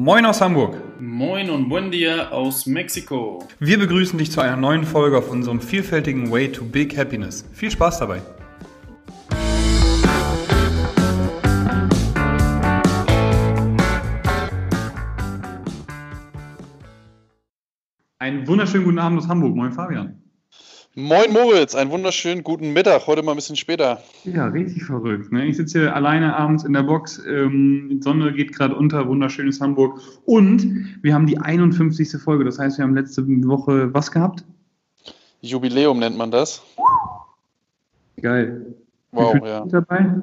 Moin aus Hamburg. Moin und buen dia aus Mexiko. Wir begrüßen dich zu einer neuen Folge auf unserem vielfältigen Way to Big Happiness. Viel Spaß dabei. Einen wunderschönen guten Abend aus Hamburg. Moin Fabian. Moin Moritz, einen wunderschönen guten Mittag, heute mal ein bisschen später. Ja, richtig verrückt. Ne? Ich sitze hier alleine abends in der Box, ähm, die Sonne geht gerade unter, wunderschönes Hamburg und wir haben die 51. Folge, das heißt, wir haben letzte Woche was gehabt? Jubiläum nennt man das. Geil. Wow, ja. Dabei?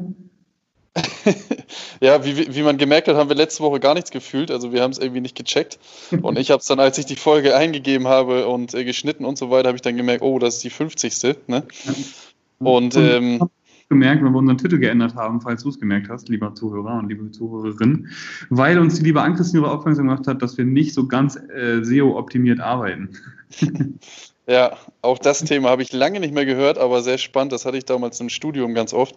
ja, wie, wie man gemerkt hat, haben wir letzte Woche gar nichts gefühlt. Also wir haben es irgendwie nicht gecheckt. Und ich habe es dann, als ich die Folge eingegeben habe und äh, geschnitten und so weiter, habe ich dann gemerkt, oh, das ist die 50. Ne? Und ähm, gemerkt, weil wir unseren Titel geändert haben, falls du es gemerkt hast, lieber Zuhörer und liebe Zuhörerin, weil uns die liebe Ann-Christine aufmerksam gemacht hat, dass wir nicht so ganz äh, SEO-optimiert arbeiten. ja, auch das Thema habe ich lange nicht mehr gehört, aber sehr spannend. Das hatte ich damals im Studium ganz oft.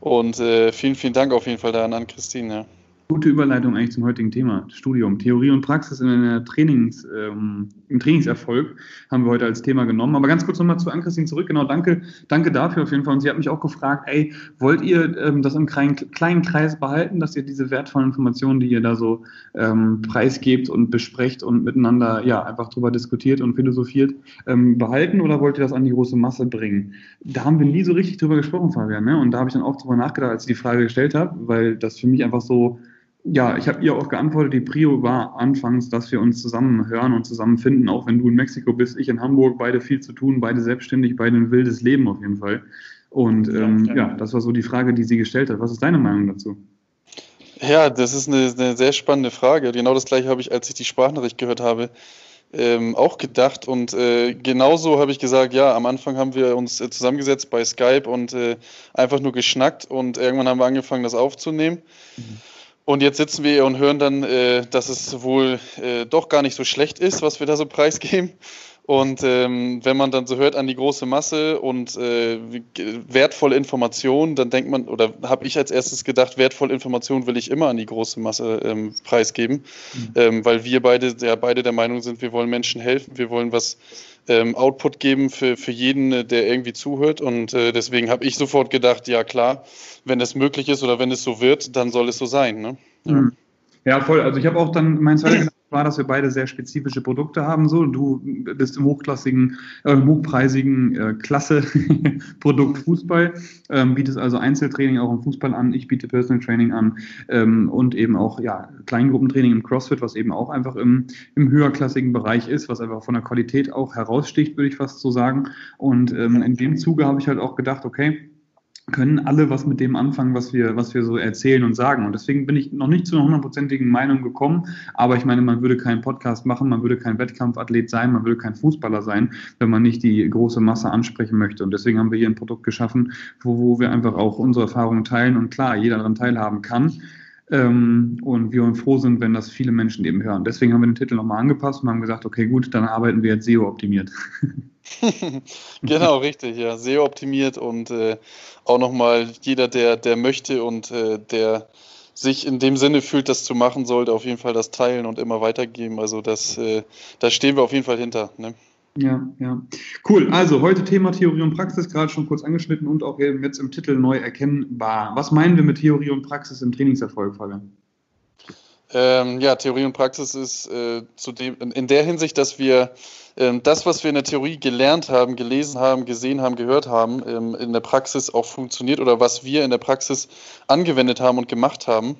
Und äh, vielen, vielen Dank auf jeden Fall da an Christine. Gute Überleitung eigentlich zum heutigen Thema, Studium. Theorie und Praxis in der Trainings, ähm, im Trainingserfolg haben wir heute als Thema genommen. Aber ganz kurz nochmal zu Ann-Christine zurück. Genau, danke, danke dafür auf jeden Fall. Und sie hat mich auch gefragt, ey, wollt ihr ähm, das im kleinen, kleinen Kreis behalten, dass ihr diese wertvollen Informationen, die ihr da so ähm, preisgebt und besprecht und miteinander ja einfach drüber diskutiert und philosophiert, ähm, behalten oder wollt ihr das an die große Masse bringen? Da haben wir nie so richtig drüber gesprochen, Fabian. Ne? Und da habe ich dann auch drüber nachgedacht, als ich die Frage gestellt habe, weil das für mich einfach so ja, ich habe ihr auch geantwortet, die Prio war anfangs, dass wir uns zusammen hören und zusammen finden, auch wenn du in Mexiko bist, ich in Hamburg, beide viel zu tun, beide selbstständig, beide ein wildes Leben auf jeden Fall. Und ähm, ja, ja, das war so die Frage, die sie gestellt hat. Was ist deine Meinung dazu? Ja, das ist eine, eine sehr spannende Frage. Genau das gleiche habe ich, als ich die Sprachnachricht gehört habe, ähm, auch gedacht. Und äh, genauso habe ich gesagt, ja, am Anfang haben wir uns äh, zusammengesetzt bei Skype und äh, einfach nur geschnackt und irgendwann haben wir angefangen, das aufzunehmen. Mhm. Und jetzt sitzen wir hier und hören dann, äh, dass es wohl äh, doch gar nicht so schlecht ist, was wir da so preisgeben. Und ähm, wenn man dann so hört an die große Masse und äh, wertvolle Informationen, dann denkt man, oder habe ich als erstes gedacht, wertvolle Informationen will ich immer an die große Masse ähm, preisgeben, mhm. ähm, weil wir beide ja beide der Meinung sind, wir wollen Menschen helfen, wir wollen was ähm, Output geben für, für jeden, äh, der irgendwie zuhört. Und äh, deswegen habe ich sofort gedacht, ja klar, wenn es möglich ist oder wenn es so wird, dann soll es so sein. Ne? Mhm. Ja, voll. Also ich habe auch dann mein zweiter war, dass wir beide sehr spezifische Produkte haben. So, du bist im hochklassigen, äh, hochpreisigen äh, Klasse Produkt Fußball, ähm, bietest also Einzeltraining auch im Fußball an. Ich biete Personal Training an ähm, und eben auch ja Kleingruppentraining im CrossFit, was eben auch einfach im, im höherklassigen Bereich ist, was einfach von der Qualität auch heraussticht, würde ich fast so sagen. Und ähm, in dem Zuge habe ich halt auch gedacht, okay können alle was mit dem anfangen, was wir, was wir so erzählen und sagen. Und deswegen bin ich noch nicht zu einer hundertprozentigen Meinung gekommen. Aber ich meine, man würde keinen Podcast machen, man würde kein Wettkampfathlet sein, man würde kein Fußballer sein, wenn man nicht die große Masse ansprechen möchte. Und deswegen haben wir hier ein Produkt geschaffen, wo, wo wir einfach auch unsere Erfahrungen teilen und klar, jeder daran teilhaben kann. Ähm, und wir froh sind, wenn das viele Menschen eben hören. Deswegen haben wir den Titel nochmal angepasst und haben gesagt, okay, gut, dann arbeiten wir jetzt SEO optimiert. genau, richtig, ja. SEO optimiert und äh, auch nochmal jeder, der, der möchte und äh, der sich in dem Sinne fühlt, das zu machen, sollte auf jeden Fall das teilen und immer weitergeben. Also das, äh, da stehen wir auf jeden Fall hinter. Ne? Ja, ja. Cool. Also heute Thema Theorie und Praxis, gerade schon kurz angeschnitten und auch jetzt im Titel neu erkennbar. Was meinen wir mit Theorie und Praxis im Trainingserfolg, Fabian? Ähm, ja, Theorie und Praxis ist äh, zu dem, in der Hinsicht, dass wir ähm, das, was wir in der Theorie gelernt haben, gelesen haben, gesehen haben, gehört haben, ähm, in der Praxis auch funktioniert oder was wir in der Praxis angewendet haben und gemacht haben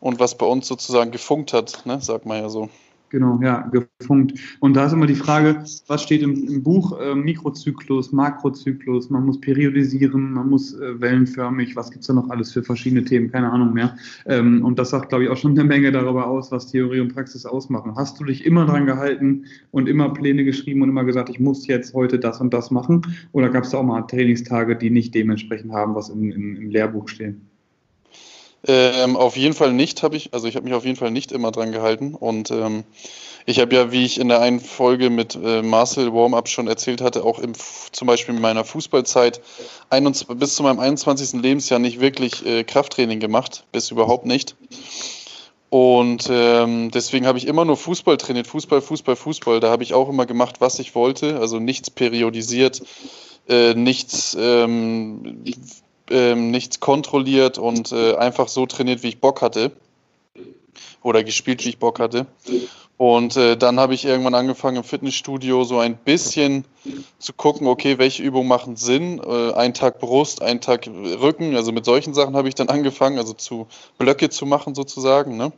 und was bei uns sozusagen gefunkt hat, ne, sagt man ja so. Genau, ja, gefunkt. Und da ist immer die Frage, was steht im, im Buch? Äh, Mikrozyklus, Makrozyklus, man muss periodisieren, man muss äh, wellenförmig, was gibt es da noch alles für verschiedene Themen, keine Ahnung mehr. Ähm, und das sagt, glaube ich, auch schon eine Menge darüber aus, was Theorie und Praxis ausmachen. Hast du dich immer dran gehalten und immer Pläne geschrieben und immer gesagt, ich muss jetzt heute das und das machen? Oder gab es da auch mal Trainingstage, die nicht dementsprechend haben, was im, im, im Lehrbuch steht? Ähm, auf jeden Fall nicht habe ich, also ich habe mich auf jeden Fall nicht immer dran gehalten und ähm, ich habe ja, wie ich in der einen Folge mit äh, Marcel Warm-Up schon erzählt hatte, auch im, zum Beispiel in meiner Fußballzeit 21, bis zu meinem 21. Lebensjahr nicht wirklich äh, Krafttraining gemacht, bis überhaupt nicht. Und ähm, deswegen habe ich immer nur Fußball trainiert, Fußball, Fußball, Fußball. Da habe ich auch immer gemacht, was ich wollte, also nichts periodisiert, äh, nichts, ähm, äh, nichts kontrolliert und äh, einfach so trainiert, wie ich Bock hatte. Oder gespielt, wie ich Bock hatte. Und äh, dann habe ich irgendwann angefangen im Fitnessstudio so ein bisschen zu gucken, okay, welche Übungen machen Sinn. Äh, ein Tag Brust, ein Tag Rücken. Also mit solchen Sachen habe ich dann angefangen, also zu Blöcke zu machen sozusagen. Ne?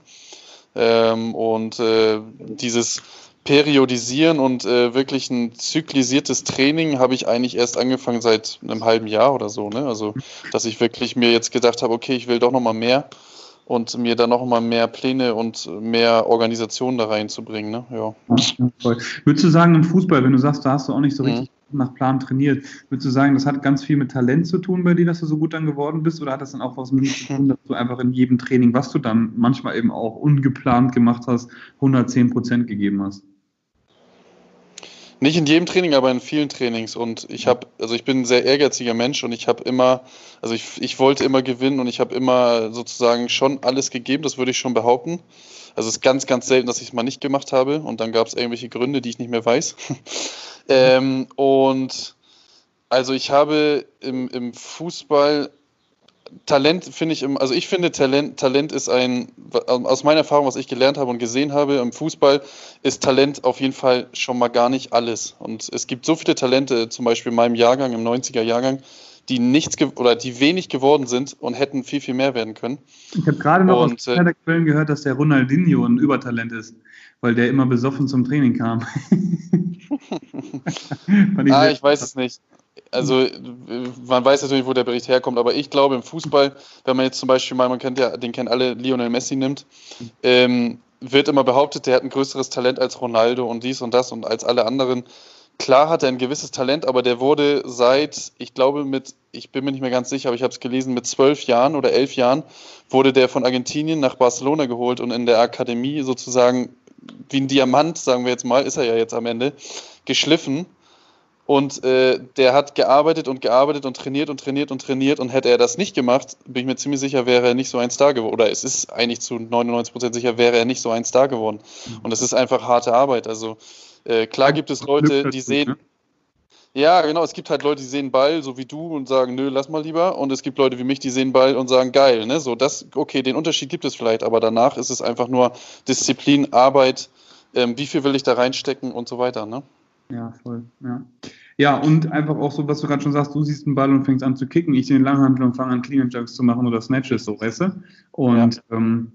Ähm, und äh, dieses Periodisieren und äh, wirklich ein zyklisiertes Training habe ich eigentlich erst angefangen seit einem halben Jahr oder so. Ne? Also, dass ich wirklich mir jetzt gedacht habe, okay, ich will doch nochmal mehr und mir dann noch mal mehr Pläne und mehr Organisation da reinzubringen. Ne? Ja. Würdest du sagen, im Fußball, wenn du sagst, da hast du auch nicht so mhm. richtig mhm. nach Plan trainiert, würdest du sagen, das hat ganz viel mit Talent zu tun bei dir, dass du so gut dann geworden bist? Oder hat das dann auch was mit zu tun, dass du einfach in jedem Training, was du dann manchmal eben auch ungeplant gemacht hast, 110 Prozent gegeben hast? Nicht in jedem Training, aber in vielen Trainings. Und ich habe, also ich bin ein sehr ehrgeiziger Mensch und ich habe immer, also ich, ich wollte immer gewinnen und ich habe immer sozusagen schon alles gegeben, das würde ich schon behaupten. Also es ist ganz, ganz selten, dass ich es mal nicht gemacht habe und dann gab es irgendwelche Gründe, die ich nicht mehr weiß. ähm, und also ich habe im, im Fußball Talent finde ich, im, also ich finde Talent, Talent ist ein, aus meiner Erfahrung, was ich gelernt habe und gesehen habe im Fußball, ist Talent auf jeden Fall schon mal gar nicht alles. Und es gibt so viele Talente, zum Beispiel in meinem Jahrgang, im 90er Jahrgang, die nichts oder die wenig geworden sind und hätten viel, viel mehr werden können. Ich habe gerade noch und, aus der Quellen gehört, dass der Ronaldinho ein Übertalent ist, weil der immer besoffen zum Training kam. ah, ich weiß es nicht also man weiß natürlich, wo der Bericht herkommt, aber ich glaube im Fußball, wenn man jetzt zum Beispiel mal, man kennt ja, den kennen alle, Lionel Messi nimmt, ähm, wird immer behauptet, der hat ein größeres Talent als Ronaldo und dies und das und als alle anderen. Klar hat er ein gewisses Talent, aber der wurde seit, ich glaube mit, ich bin mir nicht mehr ganz sicher, aber ich habe es gelesen, mit zwölf Jahren oder elf Jahren wurde der von Argentinien nach Barcelona geholt und in der Akademie sozusagen wie ein Diamant, sagen wir jetzt mal, ist er ja jetzt am Ende, geschliffen und äh, der hat gearbeitet und gearbeitet und trainiert und trainiert und trainiert. Und hätte er das nicht gemacht, bin ich mir ziemlich sicher, wäre er nicht so ein Star geworden. Oder es ist eigentlich zu 99 Prozent sicher, wäre er nicht so ein Star geworden. Mhm. Und das ist einfach harte Arbeit. Also äh, klar gibt es Leute, die sehen. Ne? Ja, genau. Es gibt halt Leute, die sehen Ball, so wie du, und sagen, nö, lass mal lieber. Und es gibt Leute wie mich, die sehen Ball und sagen, geil. Ne? So, das, okay, den Unterschied gibt es vielleicht, aber danach ist es einfach nur Disziplin, Arbeit, ähm, wie viel will ich da reinstecken und so weiter. Ne? Ja, voll. Ja. ja, und einfach auch so, was du gerade schon sagst, du siehst einen Ball und fängst an zu kicken, ich sehe den Langhandel und fange an, Clean Jerks zu machen oder Snatches, so, weißt du? Und ja. ähm,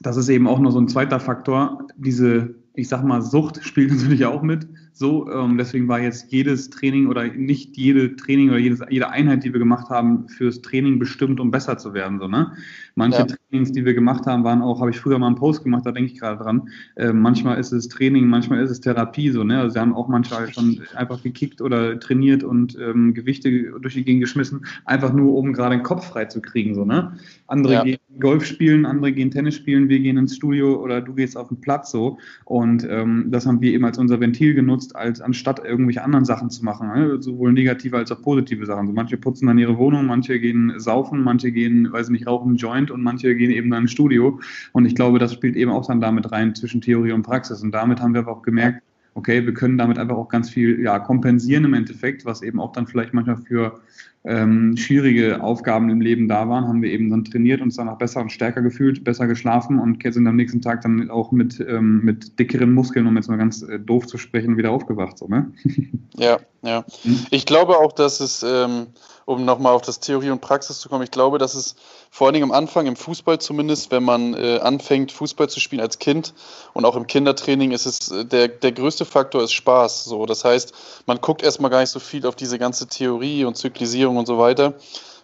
das ist eben auch noch so ein zweiter Faktor. Diese, ich sag mal, Sucht spielt natürlich auch mit. So, ähm, deswegen war jetzt jedes Training oder nicht jede Training oder jedes, jede Einheit, die wir gemacht haben, fürs Training bestimmt, um besser zu werden. So, ne? Manche ja. Trainings, die wir gemacht haben, waren auch, habe ich früher mal einen Post gemacht, da denke ich gerade dran. Äh, manchmal ist es Training, manchmal ist es Therapie, so, ne? Also wir haben auch manchmal schon einfach gekickt oder trainiert und ähm, Gewichte durch die Gegend geschmissen, einfach nur, um gerade den Kopf frei zu kriegen, so, ne? Andere ja. gehen Golf spielen, andere gehen Tennis spielen, wir gehen ins Studio oder du gehst auf den Platz so. Und ähm, das haben wir eben als unser Ventil genutzt, als anstatt irgendwelche anderen Sachen zu machen, ne? sowohl negative als auch positive Sachen. So manche putzen dann ihre Wohnung, manche gehen saufen, manche gehen, weiß nicht, rauchen Joint und manche gehen eben dann ins Studio. Und ich glaube, das spielt eben auch dann damit rein zwischen Theorie und Praxis. Und damit haben wir auch gemerkt, okay, wir können damit einfach auch ganz viel ja, kompensieren im Endeffekt, was eben auch dann vielleicht manchmal für ähm, schwierige Aufgaben im Leben da waren, haben wir eben dann trainiert, uns danach besser und stärker gefühlt, besser geschlafen und sind am nächsten Tag dann auch mit, ähm, mit dickeren Muskeln, um jetzt mal ganz äh, doof zu sprechen, wieder aufgewacht. So, ne? Ja, ja. Hm? Ich glaube auch, dass es, ähm, um nochmal auf das Theorie und Praxis zu kommen, ich glaube, dass es vor allen Dingen am Anfang, im Fußball zumindest, wenn man äh, anfängt, Fußball zu spielen als Kind und auch im Kindertraining, ist es äh, der, der größte Faktor ist Spaß. So. Das heißt, man guckt erstmal gar nicht so viel auf diese ganze Theorie und Zyklisierung und so weiter.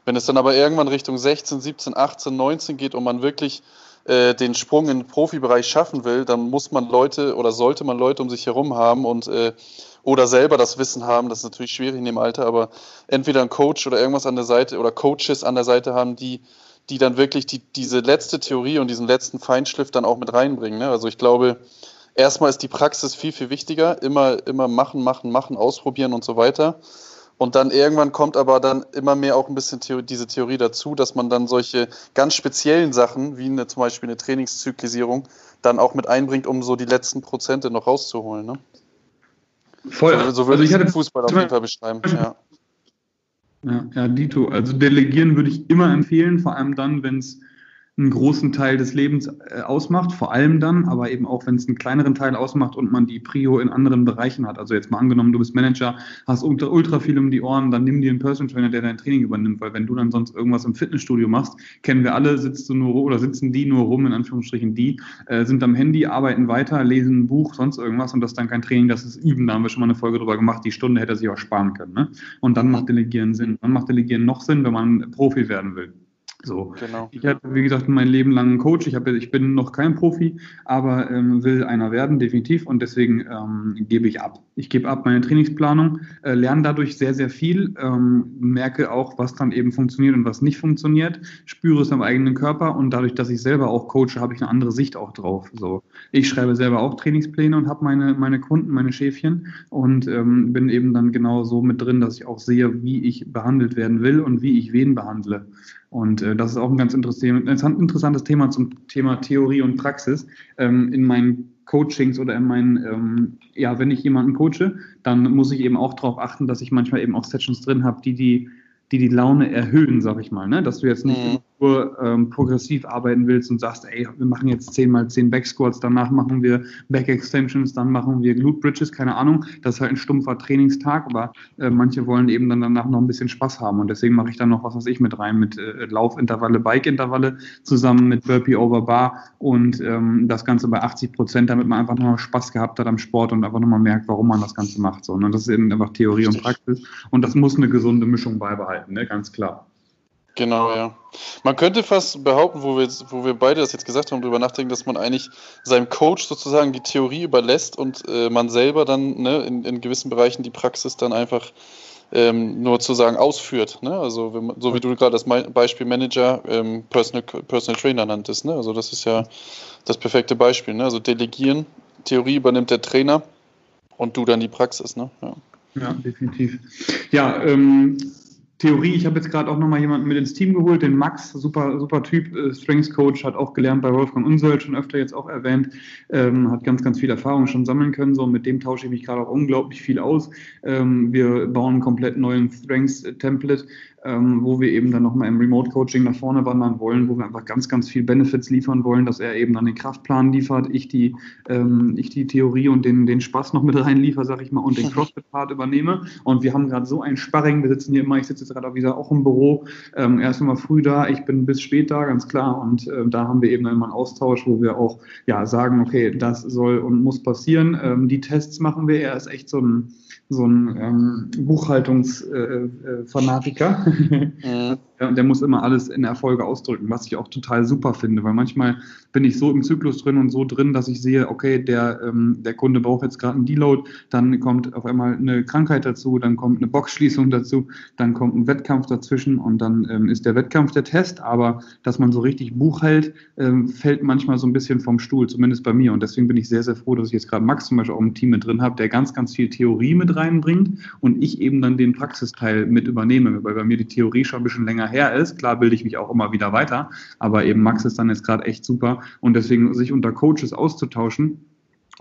Wenn es dann aber irgendwann Richtung 16, 17, 18, 19 geht und man wirklich äh, den Sprung in den Profibereich schaffen will, dann muss man Leute oder sollte man Leute um sich herum haben und äh, oder selber das Wissen haben, das ist natürlich schwierig in dem Alter, aber entweder ein Coach oder irgendwas an der Seite oder Coaches an der Seite haben, die die dann wirklich die, diese letzte Theorie und diesen letzten Feinschliff dann auch mit reinbringen. Ne? Also ich glaube, erstmal ist die Praxis viel, viel wichtiger. Immer, immer machen, machen, machen, ausprobieren und so weiter. Und dann irgendwann kommt aber dann immer mehr auch ein bisschen Theorie, diese Theorie dazu, dass man dann solche ganz speziellen Sachen, wie eine, zum Beispiel eine Trainingszyklisierung, dann auch mit einbringt, um so die letzten Prozente noch rauszuholen. Ne? Voll. So, so würde also ich den Fußball auf jeden Fall beschreiben. Ja. Ja, ja, Dito. Also delegieren würde ich immer empfehlen, vor allem dann, wenn es einen großen Teil des Lebens äh, ausmacht, vor allem dann, aber eben auch, wenn es einen kleineren Teil ausmacht und man die Prio in anderen Bereichen hat. Also jetzt mal angenommen, du bist Manager, hast ultra, ultra viel um die Ohren, dann nimm dir einen Personal Trainer, der dein Training übernimmt, weil wenn du dann sonst irgendwas im Fitnessstudio machst, kennen wir alle, sitzt du nur oder sitzen die nur rum, in Anführungsstrichen die, äh, sind am Handy, arbeiten weiter, lesen ein Buch, sonst irgendwas und das dann kein Training, das ist Üben, da haben wir schon mal eine Folge drüber gemacht, die Stunde hätte er sich auch sparen können. Ne? Und dann macht Delegieren Sinn. Dann macht Delegieren noch Sinn, wenn man Profi werden will. So. Genau. Ich hatte, wie gesagt, mein Leben lang einen Coach. Ich, habe, ich bin noch kein Profi, aber ähm, will einer werden, definitiv. Und deswegen ähm, gebe ich ab. Ich gebe ab meine Trainingsplanung, äh, lerne dadurch sehr, sehr viel, ähm, merke auch, was dann eben funktioniert und was nicht funktioniert, spüre es am eigenen Körper und dadurch, dass ich selber auch coache, habe ich eine andere Sicht auch drauf. So. Ich schreibe selber auch Trainingspläne und habe meine, meine Kunden, meine Schäfchen und ähm, bin eben dann genau so mit drin, dass ich auch sehe, wie ich behandelt werden will und wie ich wen behandle. Und äh, das ist auch ein ganz interessantes Thema zum Thema Theorie und Praxis. Ähm, in meinen Coachings oder in meinen, ähm, ja, wenn ich jemanden coache, dann muss ich eben auch darauf achten, dass ich manchmal eben auch Sessions drin habe, die die die die Laune erhöhen, sag ich mal. Ne? Dass du jetzt nicht mhm. Nur ähm, progressiv arbeiten willst und sagst, ey, wir machen jetzt 10 mal 10 Backsquats, danach machen wir Back Extensions, dann machen wir Glute Bridges, keine Ahnung. Das ist halt ein stumpfer Trainingstag, aber äh, manche wollen eben dann danach noch ein bisschen Spaß haben und deswegen mache ich dann noch was was ich mit rein, mit äh, Laufintervalle, Bike-Intervalle zusammen mit Burpee over Bar und ähm, das Ganze bei 80 Prozent, damit man einfach nochmal Spaß gehabt hat am Sport und einfach nochmal merkt, warum man das Ganze macht. So, ne? Das ist eben einfach Theorie und Praxis und das muss eine gesunde Mischung beibehalten halten, ne? ganz klar. Genau, ja. Man könnte fast behaupten, wo wir, wo wir beide das jetzt gesagt haben, darüber nachdenken, dass man eigentlich seinem Coach sozusagen die Theorie überlässt und äh, man selber dann ne, in, in gewissen Bereichen die Praxis dann einfach ähm, nur zu sagen ausführt. Ne? Also man, so wie du gerade das Beispiel Manager ähm, Personal, Personal Trainer nanntest. Ne? Also das ist ja das perfekte Beispiel. Ne? Also delegieren, Theorie übernimmt der Trainer und du dann die Praxis. Ne? Ja. ja definitiv. Ja, ähm, Theorie, ich habe jetzt gerade auch nochmal jemanden mit ins Team geholt, den Max, super, super Typ, äh, Strengths Coach, hat auch gelernt bei Wolfgang Unsöld, schon öfter jetzt auch erwähnt, ähm, hat ganz, ganz viel Erfahrung schon sammeln können, so mit dem tausche ich mich gerade auch unglaublich viel aus. Ähm, wir bauen einen komplett neuen Strengths Template, ähm, wo wir eben dann nochmal im Remote-Coaching nach vorne wandern wollen, wo wir einfach ganz, ganz viel Benefits liefern wollen, dass er eben dann den Kraftplan liefert, ich die, ähm, ich die Theorie und den, den Spaß noch mit reinliefer, sag ich mal, und den CrossFit-Part übernehme. Und wir haben gerade so ein Sparring, wir sitzen hier immer, ich sitze jetzt gerade auch wieder auch im Büro, ähm, er ist immer früh da, ich bin bis spät da, ganz klar. Und äh, da haben wir eben dann immer einen Austausch, wo wir auch ja, sagen, okay, das soll und muss passieren. Ähm, die Tests machen wir, er ist echt so ein so ein ähm, Buchhaltungsfanatiker. Äh, äh, mhm. Ja, der muss immer alles in Erfolge ausdrücken, was ich auch total super finde, weil manchmal bin ich so im Zyklus drin und so drin, dass ich sehe, okay, der, ähm, der Kunde braucht jetzt gerade einen Deload, dann kommt auf einmal eine Krankheit dazu, dann kommt eine Boxschließung dazu, dann kommt ein Wettkampf dazwischen und dann ähm, ist der Wettkampf der Test, aber dass man so richtig Buch hält, ähm, fällt manchmal so ein bisschen vom Stuhl, zumindest bei mir und deswegen bin ich sehr, sehr froh, dass ich jetzt gerade Max zum Beispiel auch im Team mit drin habe, der ganz, ganz viel Theorie mit reinbringt und ich eben dann den Praxisteil mit übernehme, weil bei mir die Theorie schon ein bisschen länger her ist. Klar bilde ich mich auch immer wieder weiter, aber eben Max ist dann jetzt gerade echt super und deswegen sich unter Coaches auszutauschen,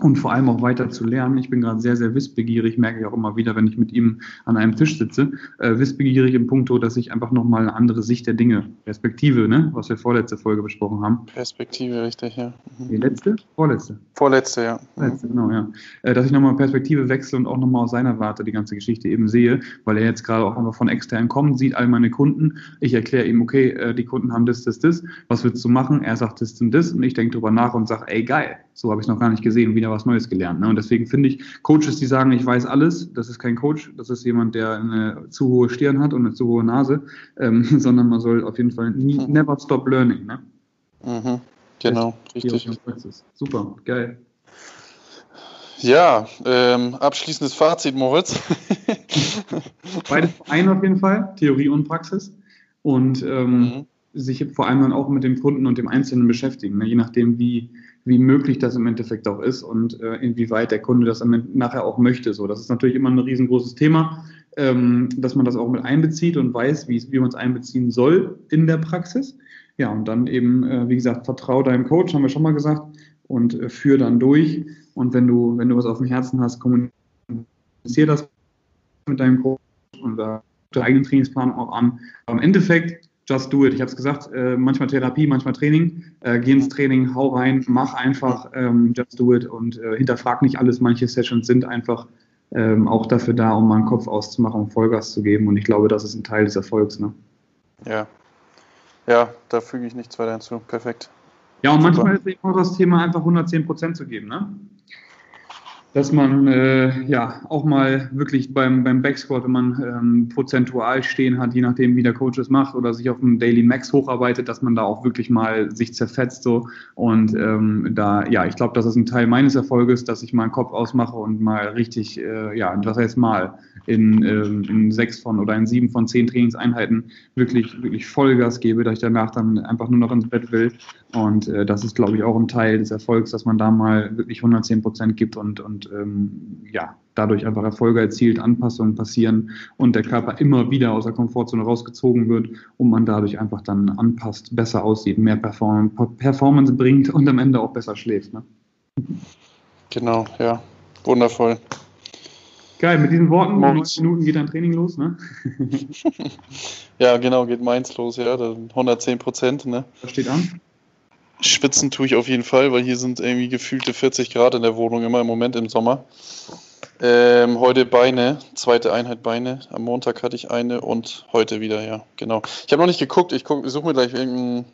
und vor allem auch weiter zu lernen. Ich bin gerade sehr, sehr wissbegierig, merke ich auch immer wieder, wenn ich mit ihm an einem Tisch sitze, äh, wissbegierig im Punkto, dass ich einfach nochmal eine andere Sicht der Dinge, Perspektive, ne, was wir vorletzte Folge besprochen haben. Perspektive, richtig, ja. Mhm. Die letzte? Vorletzte. Vorletzte, ja. Mhm. Letzte, genau, ja. Äh, dass ich nochmal Perspektive wechsle und auch nochmal aus seiner Warte die ganze Geschichte eben sehe, weil er jetzt gerade auch einfach von extern kommt, sieht all meine Kunden. Ich erkläre ihm, okay, äh, die Kunden haben das, das, das. Was willst du machen? Er sagt das und das und ich denke drüber nach und sage, ey, geil, so habe ich es noch gar nicht gesehen, wieder was Neues gelernt. Ne? Und deswegen finde ich, Coaches, die sagen, ich weiß alles, das ist kein Coach, das ist jemand, der eine zu hohe Stirn hat und eine zu hohe Nase, ähm, sondern man soll auf jeden Fall nie, mhm. never stop learning. Ne? Mhm. Genau, richtig. Super, geil. Ja, ähm, abschließendes Fazit, Moritz. Beides ein auf jeden Fall, Theorie und Praxis. Und ähm, mhm. sich vor allem dann auch mit dem Kunden und dem Einzelnen beschäftigen, ne? je nachdem, wie, wie möglich das im Endeffekt auch ist und äh, inwieweit der Kunde das nachher auch möchte. So, das ist natürlich immer ein riesengroßes Thema. ähm, dass man das auch mit einbezieht und weiß, wie, wie man es einbeziehen soll in der Praxis. Ja, und dann eben, äh, wie gesagt, vertrau deinem Coach, haben wir schon mal gesagt, und äh, führ dann durch. Und wenn du, wenn du was auf dem Herzen hast, kommunizier das mit deinem Coach und äh, deinen eigenen Trainingsplan auch an. Aber im Endeffekt, just do it. Ich habe es gesagt, äh, manchmal Therapie, manchmal Training. Äh, geh ins Training, hau rein, mach einfach, ähm, just do it und äh, hinterfrag nicht alles. Manche Sessions sind einfach ähm, auch dafür da, um mal einen Kopf auszumachen, um Vollgas zu geben. Und ich glaube, das ist ein Teil des Erfolgs. Ne? Ja. Ja, da füge ich nichts weiter hinzu. Perfekt. Ja, und Super. manchmal ist eben auch das Thema, einfach 110 Prozent zu geben. Ne? Dass man äh, ja auch mal wirklich beim, beim Backsquat, wenn man ähm, prozentual stehen hat, je nachdem, wie der Coach es macht oder sich auf dem Daily Max hocharbeitet, dass man da auch wirklich mal sich zerfetzt so. Und ähm, da, ja, ich glaube, das ist ein Teil meines Erfolges, dass ich mal einen Kopf ausmache und mal richtig, äh, ja, was heißt mal, in, ähm, in sechs von oder in sieben von zehn Trainingseinheiten wirklich, wirklich Vollgas gebe, dass ich danach dann einfach nur noch ins Bett will. Und äh, das ist, glaube ich, auch ein Teil des Erfolgs, dass man da mal wirklich 110 Prozent gibt und, und ähm, ja, dadurch einfach Erfolge erzielt, Anpassungen passieren und der Körper immer wieder aus der Komfortzone rausgezogen wird und man dadurch einfach dann anpasst, besser aussieht, mehr Perform Performance bringt und am Ende auch besser schläft. Ne? Genau, ja. Wundervoll. Geil, mit diesen Worten, in 90 Minuten geht dein Training los, ne? ja, genau, geht meins los, ja. 110 Prozent, ne? Was steht an? Schwitzen tue ich auf jeden Fall, weil hier sind irgendwie gefühlte 40 Grad in der Wohnung, immer im Moment im Sommer. Ähm, heute Beine, zweite Einheit Beine. Am Montag hatte ich eine und heute wieder, ja, genau. Ich habe noch nicht geguckt, ich, suche mir gleich irgendein,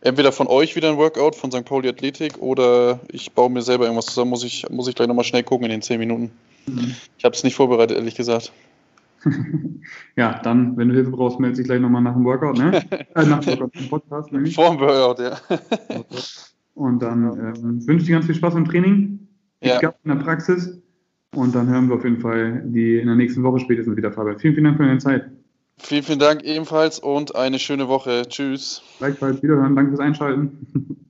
entweder von euch wieder ein Workout von St. Pauli Athletik oder ich baue mir selber irgendwas zusammen, muss ich, muss ich gleich nochmal schnell gucken in den 10 Minuten. Mhm. Ich habe es nicht vorbereitet, ehrlich gesagt. ja, dann, wenn du Hilfe brauchst, melde dich gleich nochmal nach dem Workout, ne? äh, nach dem Podcast, nämlich. Vor dem Workout, ja. Und dann äh, wünsche ich dir ganz viel Spaß im Training. Ich ja. in der Praxis. Und dann hören wir auf jeden Fall die in der nächsten Woche spätestens wieder, Fabian. Vielen, vielen Dank für deine Zeit. Vielen, vielen Dank ebenfalls und eine schöne Woche. Tschüss. Gleichfalls wiederhören. Danke fürs Einschalten.